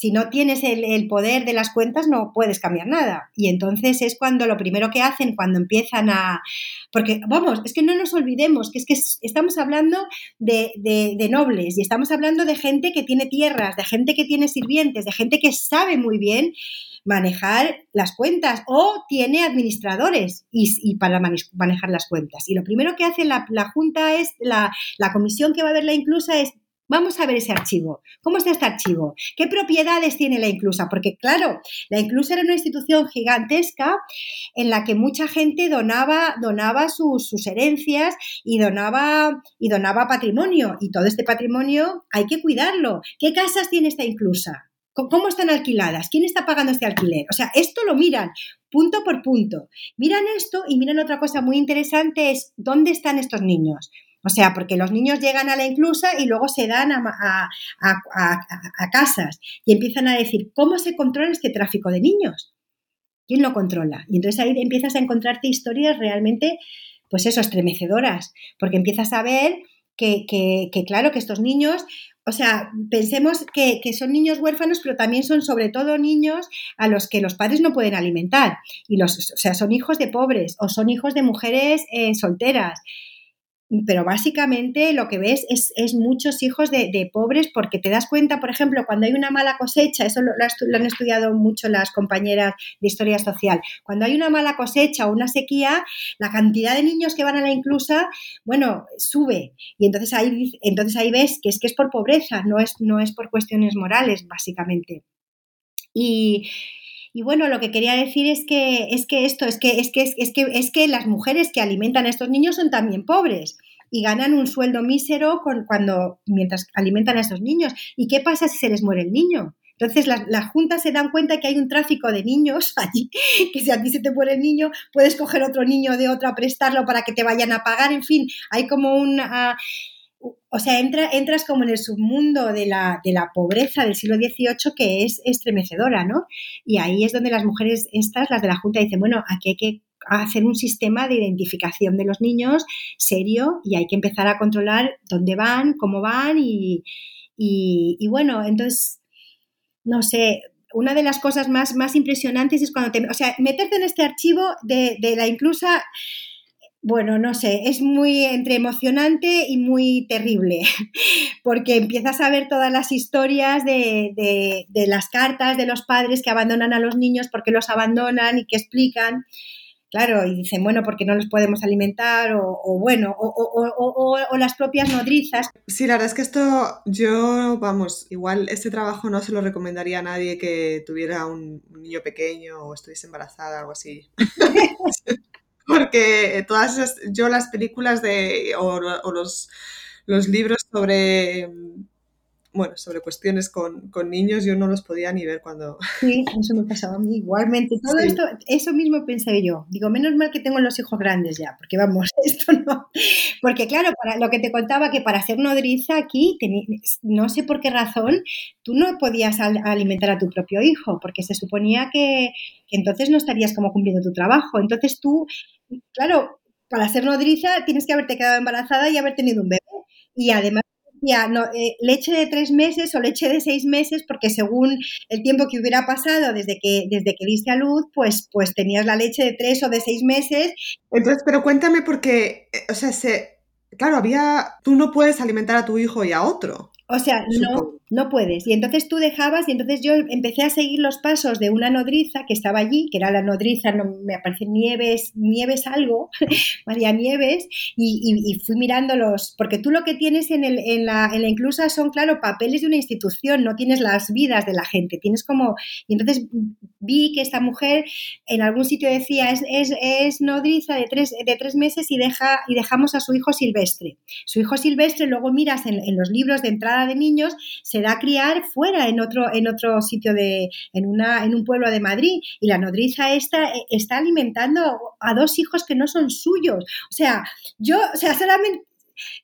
si no tienes el, poder de las cuentas no puedes cambiar nada. Y entonces es cuando lo primero que hacen, cuando empiezan a... Porque, vamos, es que no nos olvidemos que es que estamos hablando de, nobles y estamos hablando de gente que tiene tierras, de gente que tiene sirvientes, de gente que sabe muy bien manejar las cuentas o tiene administradores y, para manejar las cuentas. Y lo primero que hace la, Junta es, la, la, comisión que va a ver la inclusa es Vamos a ver ese archivo. ¿Cómo está este archivo? ¿Qué propiedades tiene la inclusa? Porque claro, la inclusa era una institución gigantesca en la que mucha gente donaba, donaba sus, sus herencias y donaba, y donaba patrimonio. Y todo este patrimonio hay que cuidarlo. ¿Qué casas tiene esta inclusa? ¿Cómo están alquiladas? ¿Quién está pagando este alquiler? O sea, esto lo miran punto por punto. Miran esto y miran otra cosa muy interesante es dónde están estos niños. O sea, porque los niños llegan a la inclusa y luego se dan a, casas y empiezan a decir, ¿cómo se controla este tráfico de niños? ¿Quién lo controla? Y entonces ahí empiezas a encontrarte historias realmente, pues eso, estremecedoras, porque empiezas a ver que, claro, que estos niños o sea, pensemos que, son niños huérfanos, pero también son sobre todo niños a los que los padres no pueden alimentar. Y los, o sea, son hijos de pobres o son hijos de mujeres eh, solteras pero básicamente lo que ves es, muchos hijos de, pobres porque te das cuenta, por ejemplo, cuando hay una mala cosecha, eso lo, han estudiado mucho las compañeras de historia social, cuando hay una mala cosecha o una sequía, la cantidad de niños que van a la inclusa, bueno, sube. Y entonces ahí, entonces ahí ves que es que es por pobreza, no es, no es por cuestiones morales, básicamente. Y, y bueno, lo que quería decir es que es que esto, es que, es que, es que, es que las mujeres que alimentan a estos niños son también pobres y ganan un sueldo mísero con, cuando, mientras alimentan a esos niños. ¿Y qué pasa si se les muere el niño? Entonces las, juntas se dan cuenta que hay un tráfico de niños allí, que si a ti se te muere el niño, puedes coger otro niño de otro a prestarlo para que te vayan a pagar, en fin, hay como un... o sea, entras como en el submundo de la, de la, pobreza del siglo XVIII que es estremecedora, ¿no? Y ahí es donde las mujeres estas, las de la Junta, dicen, bueno, aquí hay que hacer un sistema de identificación de los niños serio y hay que empezar a controlar dónde van, cómo van y, y bueno, entonces no sé, una de las cosas más, más impresionantes es cuando te, o sea, meterte en este archivo de, la inclusa, bueno, no sé, es muy entre emocionante y muy terrible, porque empiezas a ver todas las historias de, de, las cartas de los padres que abandonan a los niños, porque los abandonan y que explican. Claro, y dicen, bueno, porque no los podemos alimentar, o, bueno, o, las propias nodrizas. Sí, la verdad es que esto, yo, vamos, igual este trabajo no se lo recomendaría a nadie que tuviera un, niño pequeño o estuviese embarazada, algo así. porque todas esas, yo las películas de, o, los, los libros sobre bueno, sobre cuestiones con, niños, yo no los podía ni ver cuando... Sí, eso me pasaba a mí igualmente. Todo esto, eso mismo pensé yo. Digo, menos mal que tengo los hijos grandes ya, porque vamos, esto no... Porque claro, para lo que te contaba, que para ser nodriza aquí, no sé por qué razón, tú no podías alimentar a tu propio hijo, porque se suponía que entonces no estarías como cumpliendo tu trabajo. Entonces tú, claro, para ser nodriza tienes que haberte quedado embarazada y haber tenido un bebé. Y además ya, no, eh, leche de tres meses o leche de seis meses, porque según el tiempo que hubiera pasado desde que, desde que diste a luz, pues, pues tenías la leche de tres o de seis meses. Entonces, pero cuéntame porque, eh, o sea, se, claro, había, tú no puedes alimentar a tu hijo y a otro. O sea, no, no puedes. Y entonces tú dejabas, y entonces yo empecé a seguir los pasos de una nodriza que estaba allí, que era la nodriza, no, me aparece Nieves, Nieves algo, María Nieves, y, fui mirándolos, porque tú lo que tienes en, el, en, la, en la inclusa son, claro, papeles de una institución, no tienes las vidas de la gente, tienes como, y entonces vi que esta mujer en algún sitio decía, es, es, es nodriza de tres, de tres meses y, deja, y dejamos a su hijo silvestre. Su hijo silvestre, luego miras en, en los libros de entrada de niños se da a criar fuera, en otro, en otro sitio de, en, una, en un pueblo de Madrid. Y la nodriza esta eh, está alimentando a dos hijos que no son suyos. O sea, yo, o sea, solamente,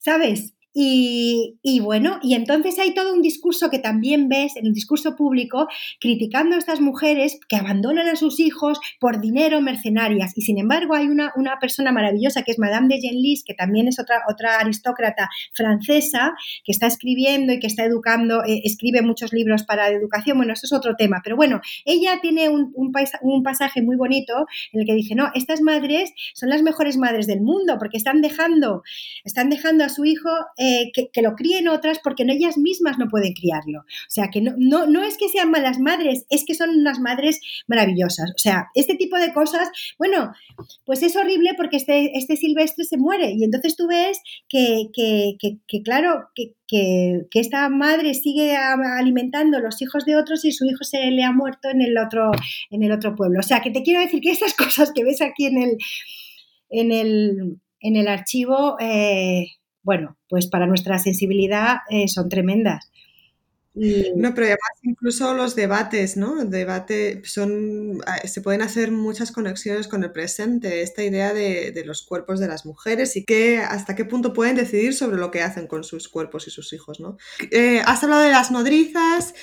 ¿sabes? Y, bueno, y entonces hay todo un discurso que también ves en el discurso público criticando a estas mujeres que abandonan a sus hijos por dinero mercenarias. Y sin embargo hay una, persona maravillosa que es Madame de Genlis, que también es otra, otra aristócrata francesa, que está escribiendo y que está educando, eh, escribe muchos libros para educación. Bueno, eso es otro tema. Pero bueno, ella tiene un, pasaje muy bonito en el que dice, no, estas madres son las mejores madres del mundo porque están dejando, están dejando a su hijo... que, lo críen otras porque ellas mismas no pueden criarlo. O sea, que no, no, no es que sean malas madres, es que son unas madres maravillosas. O sea, este tipo de cosas, bueno, pues es horrible porque este, este silvestre se muere y entonces tú ves que, que, que claro, que, que, esta madre sigue alimentando los hijos de otros y su hijo se le ha muerto en el otro, en el otro pueblo. O sea, que te quiero decir que estas cosas que ves aquí en el, en el, en el archivo, eh, bueno, pues para nuestra sensibilidad eh, son tremendas. No, pero además incluso los debates, ¿no? debate son, ah, se pueden hacer muchas conexiones con el presente, esta idea de, los cuerpos de las mujeres y que hasta qué punto pueden decidir sobre lo que hacen con sus cuerpos y sus hijos, ¿no? Eh, has hablado de las nodrizas.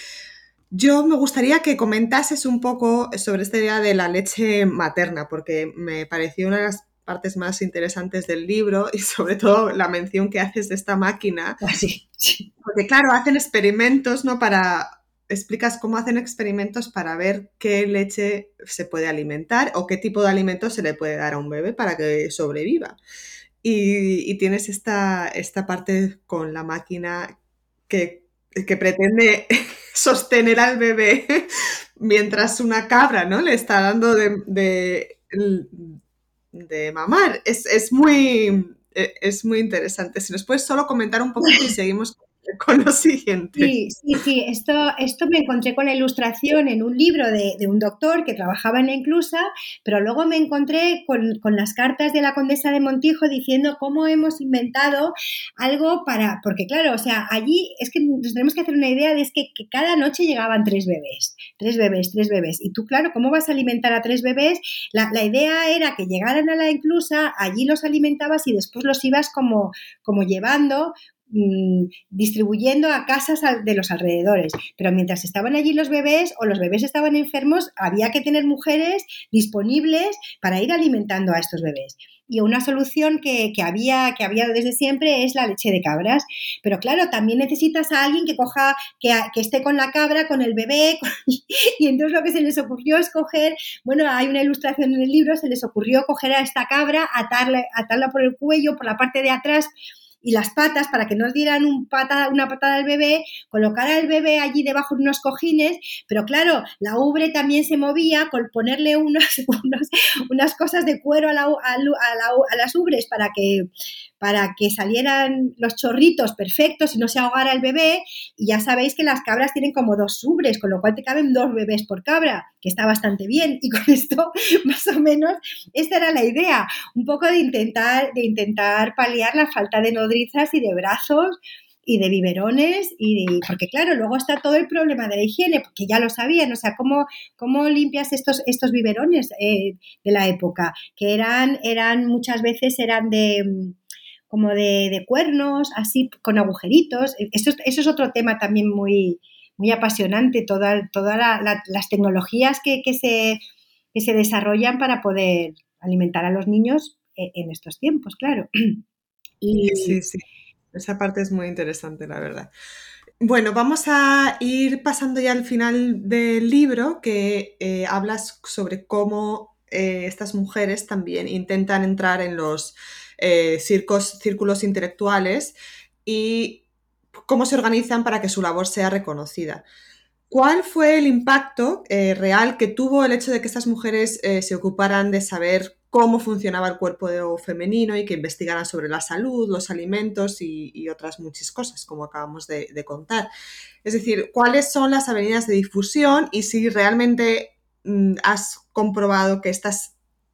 Yo me gustaría que comentases un poco sobre esta idea de la leche materna, porque me pareció una de las partes más interesantes del libro y sobre todo la mención que haces de esta máquina. Ah, sí, Porque claro, hacen experimentos, ¿no? Para explicas cómo hacen experimentos para ver qué leche se puede alimentar o qué tipo de alimento se le puede dar a un bebé para que sobreviva. Y, tienes esta, esta parte con la máquina que, que pretende sostener al bebé mientras una cabra, ¿no? Le está dando de de mamar. Es, muy, e, es muy interesante. Si nos puedes solo comentar un poquito y seguimos con con lo. Sí, sí, sí. Esto, esto me encontré con la ilustración en un libro de, un doctor que trabajaba en la inclusa, pero luego me encontré con, las cartas de la condesa de Montijo diciendo cómo hemos inventado algo para. Porque, claro, o sea, allí es que nos tenemos que hacer una idea de es que, que cada noche llegaban tres bebés, tres bebés, tres bebés. Y tú, claro, ¿cómo vas a alimentar a tres bebés? La, la idea era que llegaran a la inclusa, allí los alimentabas y después los ibas como, como llevando Mm, distribuyendo a casas de los alrededores. Pero mientras estaban allí los bebés o los bebés estaban enfermos, había que tener mujeres disponibles para ir alimentando a estos bebés. Y una solución que, había, que había desde siempre es la leche de cabras. Pero claro, también necesitas a alguien que coja, que, esté con la cabra, con el bebé. y entonces lo que se les ocurrió es coger, bueno, hay una ilustración en el libro, se les ocurrió coger a esta cabra, atarla, atarla por el cuello, por la parte de atrás y las patas para que no dieran un una patada al bebé, colocar al bebé allí debajo de unos cojines, pero claro, la ubre también se movía con ponerle unas, unas cosas de cuero a, a las ubres para que, para que salieran los chorritos perfectos y no se ahogara el bebé. Y ya sabéis que las cabras tienen como dos ubres, con lo cual te caben dos bebés por cabra, que está bastante bien. Y con esto, más o menos, esta era la idea, un poco de intentar, de intentar paliar la falta de nodrizas y de brazos y de biberones y porque claro, luego está todo el problema de la higiene, porque ya lo sabían, o sea, cómo, cómo limpias estos, estos biberones eh, de la época, que eran, eran muchas veces eran de como de, cuernos, así con agujeritos. Eso, eso, es otro tema también muy, muy apasionante, todas toda las tecnologías que, se, se desarrollan para poder alimentar a los niños e, en estos tiempos, claro. Y... Sí, sí, esa parte es muy interesante, la verdad. Bueno, vamos a ir pasando ya al final del libro que eh, hablas sobre cómo eh, estas mujeres también intentan entrar en los eh, círculos intelectuales y cómo se organizan para que su labor sea reconocida. ¿Cuál fue el impacto eh, real que tuvo el hecho de que estas mujeres eh, se ocuparan de saber cómo funcionaba el cuerpo femenino y que investigaran sobre la salud, los alimentos y, otras muchas cosas, como acabamos de, contar? Es decir, ¿cuáles son las avenidas de difusión y si realmente mm, has comprobado que estas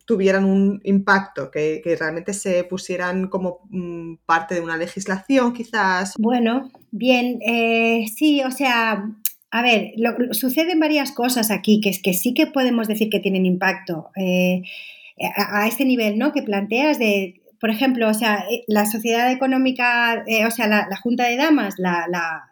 tuvieran un impacto, que, realmente se pusieran como mm, parte de una legislación quizás. Bueno, bien, eh, sí, o sea, a ver, suceden varias cosas aquí que, que sí que podemos decir que tienen impacto. Eh, a, este nivel, ¿no? Que planteas de, por ejemplo, o sea, eh, la sociedad económica, o sea, la, Junta de Damas, la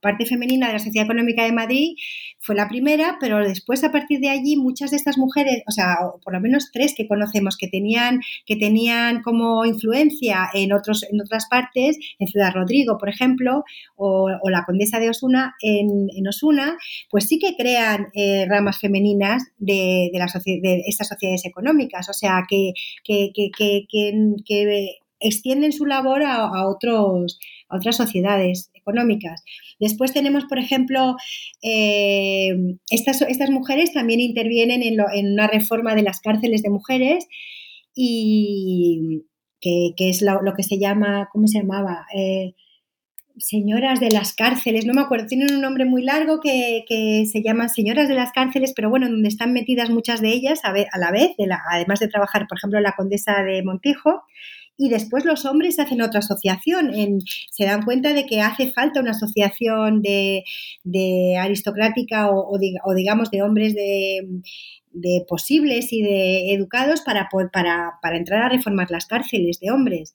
parte femenina de la Sociedad Económica de Madrid fue la primera, pero después a partir de allí muchas de estas mujeres, o sea, por lo menos tres que conocemos que tenían, que tenían como influencia en, otros, en otras partes, en Ciudad Rodrigo, por ejemplo, o, la Condesa de Osuna en, Osuna, pues sí que crean eh, ramas femeninas de, la estas sociedades económicas, o sea, que, que, que, que extienden su labor a, otros, a otras sociedades económicas. Después tenemos, por ejemplo, eh, estas, estas, mujeres también intervienen en, una reforma de las cárceles de mujeres y que, es lo, que se llama, ¿cómo se llamaba? Eh, señoras de las cárceles, no me acuerdo, tienen un nombre muy largo que, se llama señoras de las cárceles, pero bueno, donde están metidas muchas de ellas a, la vez, además de trabajar, por ejemplo, la condesa de Montijo, y después los hombres hacen otra asociación, se dan cuenta de que hace falta una asociación de, aristocrática o, digamos de hombres de, posibles y de educados para, para, entrar a reformar las cárceles de hombres.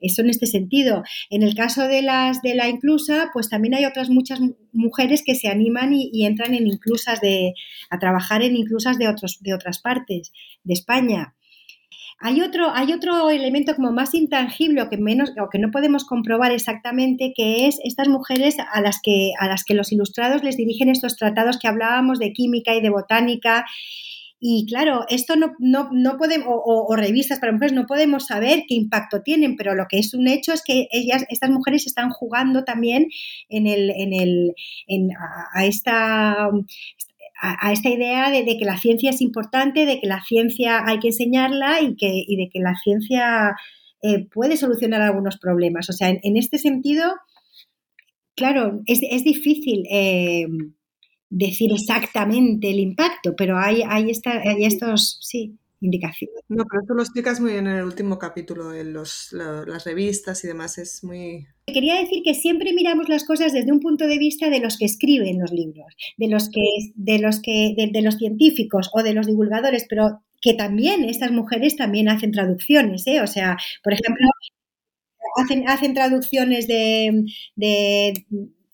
Eso en este sentido. En el caso de las de la inclusa, pues también hay otras muchas mujeres que se animan y, entran en inclusas de a trabajar en inclusas de otros de otras partes de España. Hay otro, hay otro elemento como más intangible o que menos o que no podemos comprobar exactamente, que es estas mujeres a las que, a las que los ilustrados les dirigen estos tratados que hablábamos de química y de botánica. Y claro, esto no, no, no podemos, o, revistas para mujeres, no podemos saber qué impacto tienen, pero lo que es un hecho es que ellas, estas mujeres están jugando también en el, en el, en, a, esta, a, esta idea de, que la ciencia es importante, de que la ciencia hay que enseñarla y, que, y de que la ciencia eh, puede solucionar algunos problemas. O sea, en, este sentido, claro, es, es difícil eh, decir exactamente el impacto, pero hay, hay, esta, hay estos, sí, indicaciones. No, pero tú lo explicas muy bien en el último capítulo, en los, las revistas y demás, es muy... Quería decir que siempre miramos las cosas desde un punto de vista de los que escriben los libros, de los que, de los que, de, los científicos o de los divulgadores, pero que también estas mujeres también hacen traducciones, ¿eh? O sea, por ejemplo, hacen, hacen traducciones de, de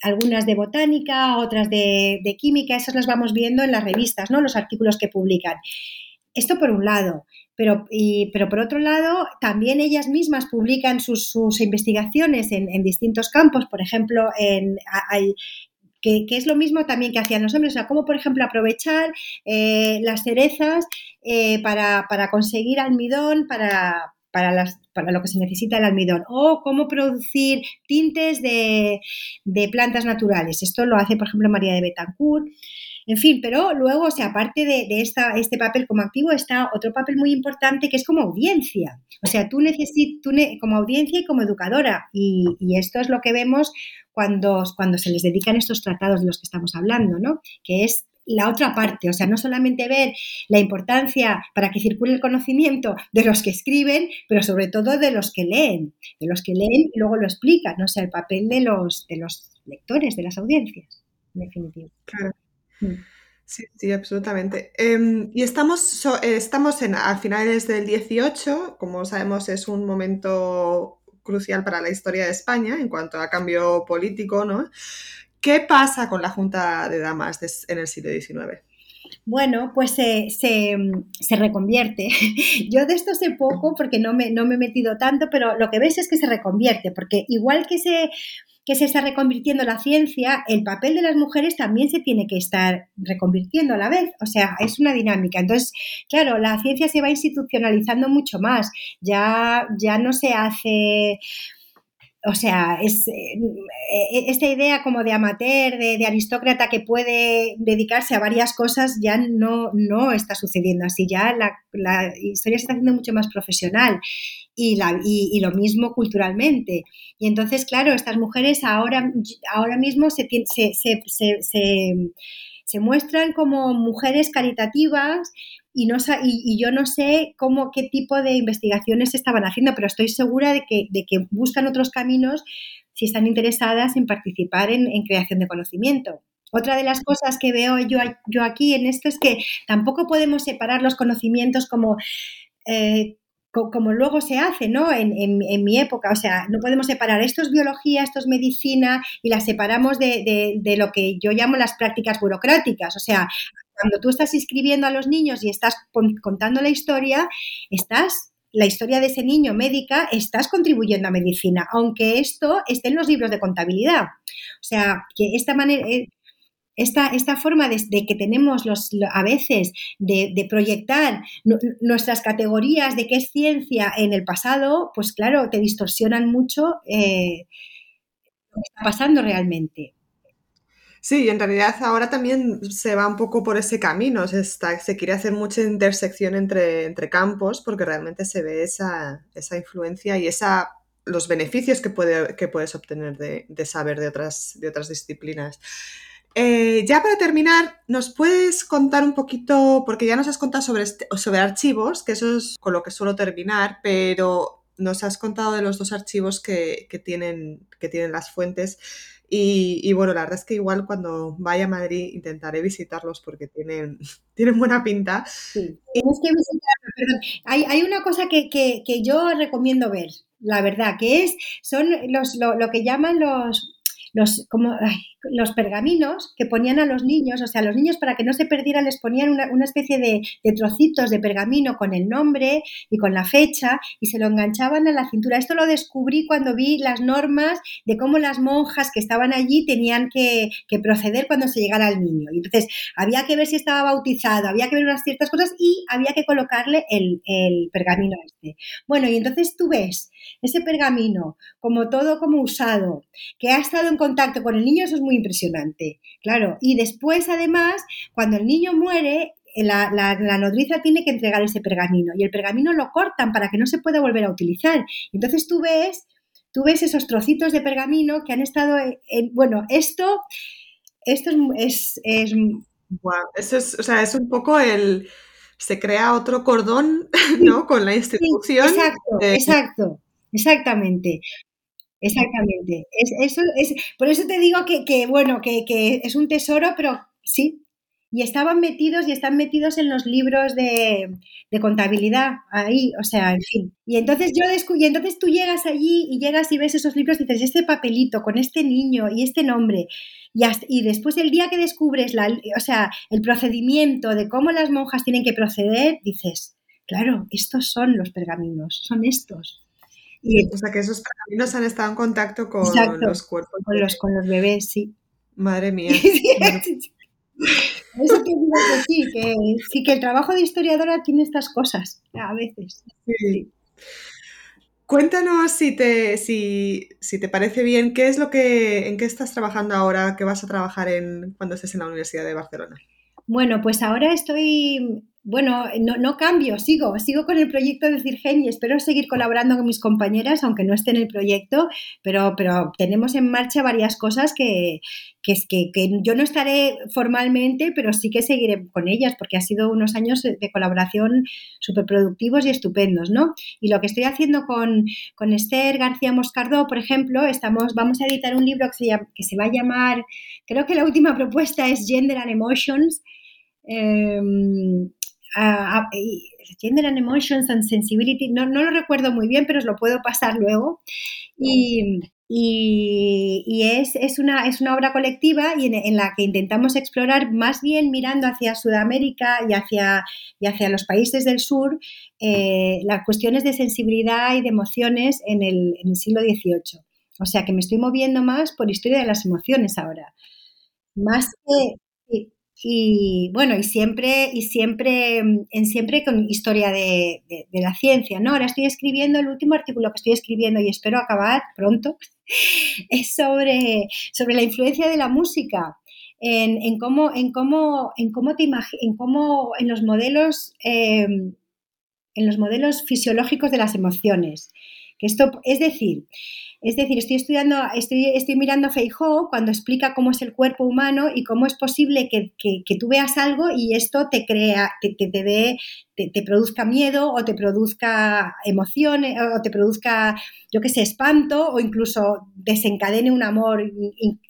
algunas de botánica, otras de, de, química, esas las vamos viendo en las revistas, ¿no? Los artículos que publican. Esto por un lado. Pero, pero por otro lado, también ellas mismas publican sus, investigaciones en, distintos campos. Por ejemplo, en, hay, que, es lo mismo también que hacían los hombres, o sea, cómo, por ejemplo, aprovechar eh, las cerezas eh, para, para, conseguir almidón para, para, las, para, lo que se necesita el almidón, o cómo producir tintes de, de plantas naturales. Esto lo hace, por ejemplo, María de Betancourt. En fin, pero luego, o sea, aparte de, esta, este papel como activo, está otro papel muy importante que es como audiencia. O sea, tú necesitas, como audiencia y como educadora. Y, esto es lo que vemos cuando, cuando se les dedican estos tratados de los que estamos hablando, ¿no? Que es la otra parte, o sea, no solamente ver la importancia para que circule el conocimiento de los que escriben, pero sobre todo de los que leen, de los que leen y luego lo explican, o sea, el papel de los, de los lectores, de las audiencias, en definitiva. Claro. Mm. Sí, sí, absolutamente. Em, y estamos, estamos en, a finales del 18, como sabemos es un momento crucial para la historia de España en cuanto a cambio político, ¿no? ¿Qué pasa con la Junta de Damas en el siglo XIX? Bueno, pues se, se, reconvierte. Yo de esto sé poco porque no me, no me he metido tanto, pero lo que ves es que se reconvierte, porque igual que se que se está reconvirtiendo la ciencia, el papel de las mujeres también se tiene que estar reconvirtiendo a la vez. O sea, es una dinámica. Entonces, claro, la ciencia se va institucionalizando mucho más. Ya, ya no se hace o sea, es, eh, esta idea como de amateur, de, aristócrata que puede dedicarse a varias cosas, ya no, no está sucediendo así. Ya la, la historia se está haciendo mucho más profesional y, lo mismo culturalmente. Y entonces, claro, estas mujeres ahora, ahora mismo se, se, se, se muestran como mujeres caritativas y, no, y, yo no sé cómo, qué tipo de investigaciones estaban haciendo, pero estoy segura de que, de que buscan otros caminos si están interesadas en participar en, creación de conocimiento. Otra de las cosas que veo yo, yo, aquí en esto es que tampoco podemos separar los conocimientos como, eh, como luego se hace, ¿no? En, mi época, o sea, no podemos separar esto es biología, esto es medicina y las separamos de, de, de lo que yo llamo las prácticas burocráticas, o sea, cuando tú estás inscribiendo a los niños y estás contando la historia, estás la historia de ese niño médica, estás contribuyendo a medicina, aunque esto esté en los libros de contabilidad. O sea, que esta manera, eh, esta, esta, forma de, que tenemos los, a veces de, proyectar nuestras categorías de qué es ciencia en el pasado, pues claro, te distorsionan mucho eh, lo que está pasando realmente. Sí, en realidad ahora también se va un poco por ese camino, se, está, se quiere hacer mucha intersección entre, entre campos porque realmente se ve esa, esa influencia y esa, los beneficios que, puede, que puedes obtener de, de, saber de otras, de otras disciplinas. Eh, ya para terminar, ¿nos puedes contar un poquito, porque ya nos has contado sobre, este, sobre archivos, que eso es con lo que suelo terminar, pero nos has contado de los dos archivos que, que tienen, que tienen las fuentes. Y, bueno, la verdad es que igual cuando vaya a Madrid intentaré visitarlos porque tienen, tienen buena pinta. Tienes que visitarlos, perdón. Hay, hay una cosa que, que, que, yo recomiendo ver, la verdad, que es, son los, lo, lo que llaman los los, como, los pergaminos que ponían a los niños, o sea, los niños para que no se perdieran les ponían una, una especie de, de, trocitos de pergamino con el nombre y con la fecha y se lo enganchaban a la cintura. Esto lo descubrí cuando vi las normas de cómo las monjas que estaban allí tenían que, proceder cuando se llegara al niño. Y entonces había que ver si estaba bautizado, había que ver unas ciertas cosas y había que colocarle el, el pergamino este. Bueno, y entonces tú ves ese pergamino como todo como usado, que ha estado en contacto con el niño, eso es muy impresionante, claro. Y después, además, cuando el niño muere, la, la, nodriza tiene que entregar ese pergamino y el pergamino lo cortan para que no se pueda volver a utilizar. Entonces tú ves tú ves esos trocitos de pergamino que han estado en, bueno, esto, esto es, es, eso es, o sea, es un poco el, se crea otro cordón, ¿no? Con la institución. exacto, exacto, exactamente. Exactamente. Es, eso es, por eso te digo que, que bueno, que, que, es un tesoro, pero sí, y estaban metidos y están metidos en los libros de, contabilidad, ahí, o sea, en fin. Y entonces yo y entonces tú llegas allí y llegas y ves esos libros y dices, este papelito con este niño y este nombre. Y, y después el día que descubres la, o sea, el procedimiento de cómo las monjas tienen que proceder, dices, claro, estos son los pergaminos, son estos. Y, o sea, que esos pergaminos han estado en contacto con los cuerpos. Con los, con los bebés, sí. Madre mía. Eso que digo que sí, que sí que el trabajo de historiadora tiene estas cosas a veces. Cuéntanos si te, si, si, te parece bien, ¿qué es lo que, en qué estás trabajando ahora, que vas a trabajar en, cuando estés en la Universidad de Barcelona? Bueno, pues ahora estoy bueno, no, cambio, sigo, sigo con el proyecto de Cirgen y espero seguir colaborando con mis compañeras, aunque no esté en el proyecto, pero, pero tenemos en marcha varias cosas que, que, que, yo no estaré formalmente, pero sí que seguiré con ellas, porque ha sido unos años de colaboración súper productivos y estupendos, ¿no? Y lo que estoy haciendo con, con Esther García Moscardó, por ejemplo, estamos, vamos a editar un libro que se, que se va a llamar, creo que la última propuesta es Gender and Emotions. Eh, Gender and Emotions and Sensibility, no, no, lo recuerdo muy bien, pero os lo puedo pasar luego. Y, y, es, es, una, es, una, obra colectiva y en, la que intentamos explorar más bien mirando hacia Sudamérica y hacia, y hacia los países del sur eh, las cuestiones de sensibilidad y de emociones en el, en el siglo XVIII. O sea que me estoy moviendo más por historia de las emociones ahora. Más que, y bueno, y siempre, y siempre, en siempre con historia de, la ciencia, ¿no? Ahora estoy escribiendo, el último artículo que estoy escribiendo y espero acabar pronto, es sobre, sobre la influencia de la música. En, cómo, en cómo, en cómo te en cómo en los modelos, em, en los modelos fisiológicos de las emociones. Que esto, es decir, es decir, estoy estudiando, estoy, estoy mirando a cuando explica cómo es el cuerpo humano y cómo es posible que, tú veas algo y esto te crea, te, te, dé, te, produzca miedo o te produzca emociones o te produzca, yo qué sé, espanto o incluso desencadene un amor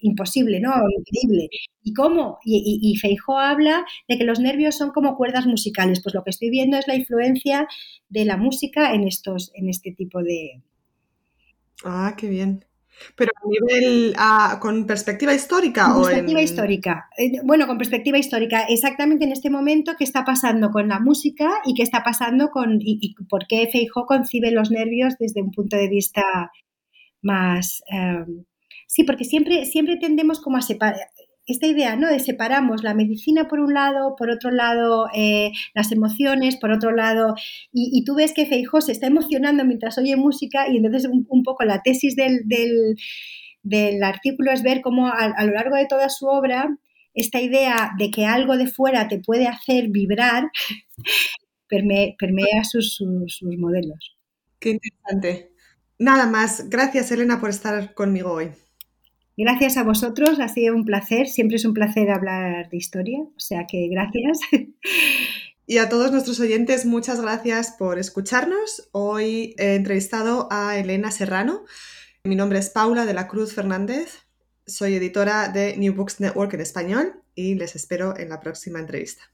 imposible, ¿no? Increíble. ¿Y cómo? Y, y, Feijó habla de que los nervios son como cuerdas musicales. Pues lo que estoy viendo es la influencia de la música en, estos, en este tipo de, Ah, qué bien. Pero a nivel, ah, ¿con perspectiva histórica con perspectiva histórica. Eh, bueno, con perspectiva histórica, exactamente en este momento qué está pasando con la música y qué está pasando con, y, por qué Feijó concibe los nervios desde un punto de vista más... Em, sí, porque siempre, siempre tendemos como a separar, esta idea, ¿no? De separamos la medicina por un lado, por otro lado eh, las emociones, por otro lado, y, tú ves que Feijó se está emocionando mientras oye música y entonces un, poco la tesis del, del, artículo es ver cómo a, lo largo de toda su obra esta idea de que algo de fuera te puede hacer vibrar permea, sus, sus modelos. Qué interesante. Nada más. Gracias, Elena, por estar conmigo hoy. Gracias a vosotros, ha sido un placer, siempre es un placer hablar de historia, o sea que gracias. Y a todos nuestros oyentes, muchas gracias por escucharnos. Hoy he entrevistado a Elena Serrano. Mi nombre es Paula de la Cruz Fernández. Soy editora de New Books Network en español y les espero en la próxima entrevista.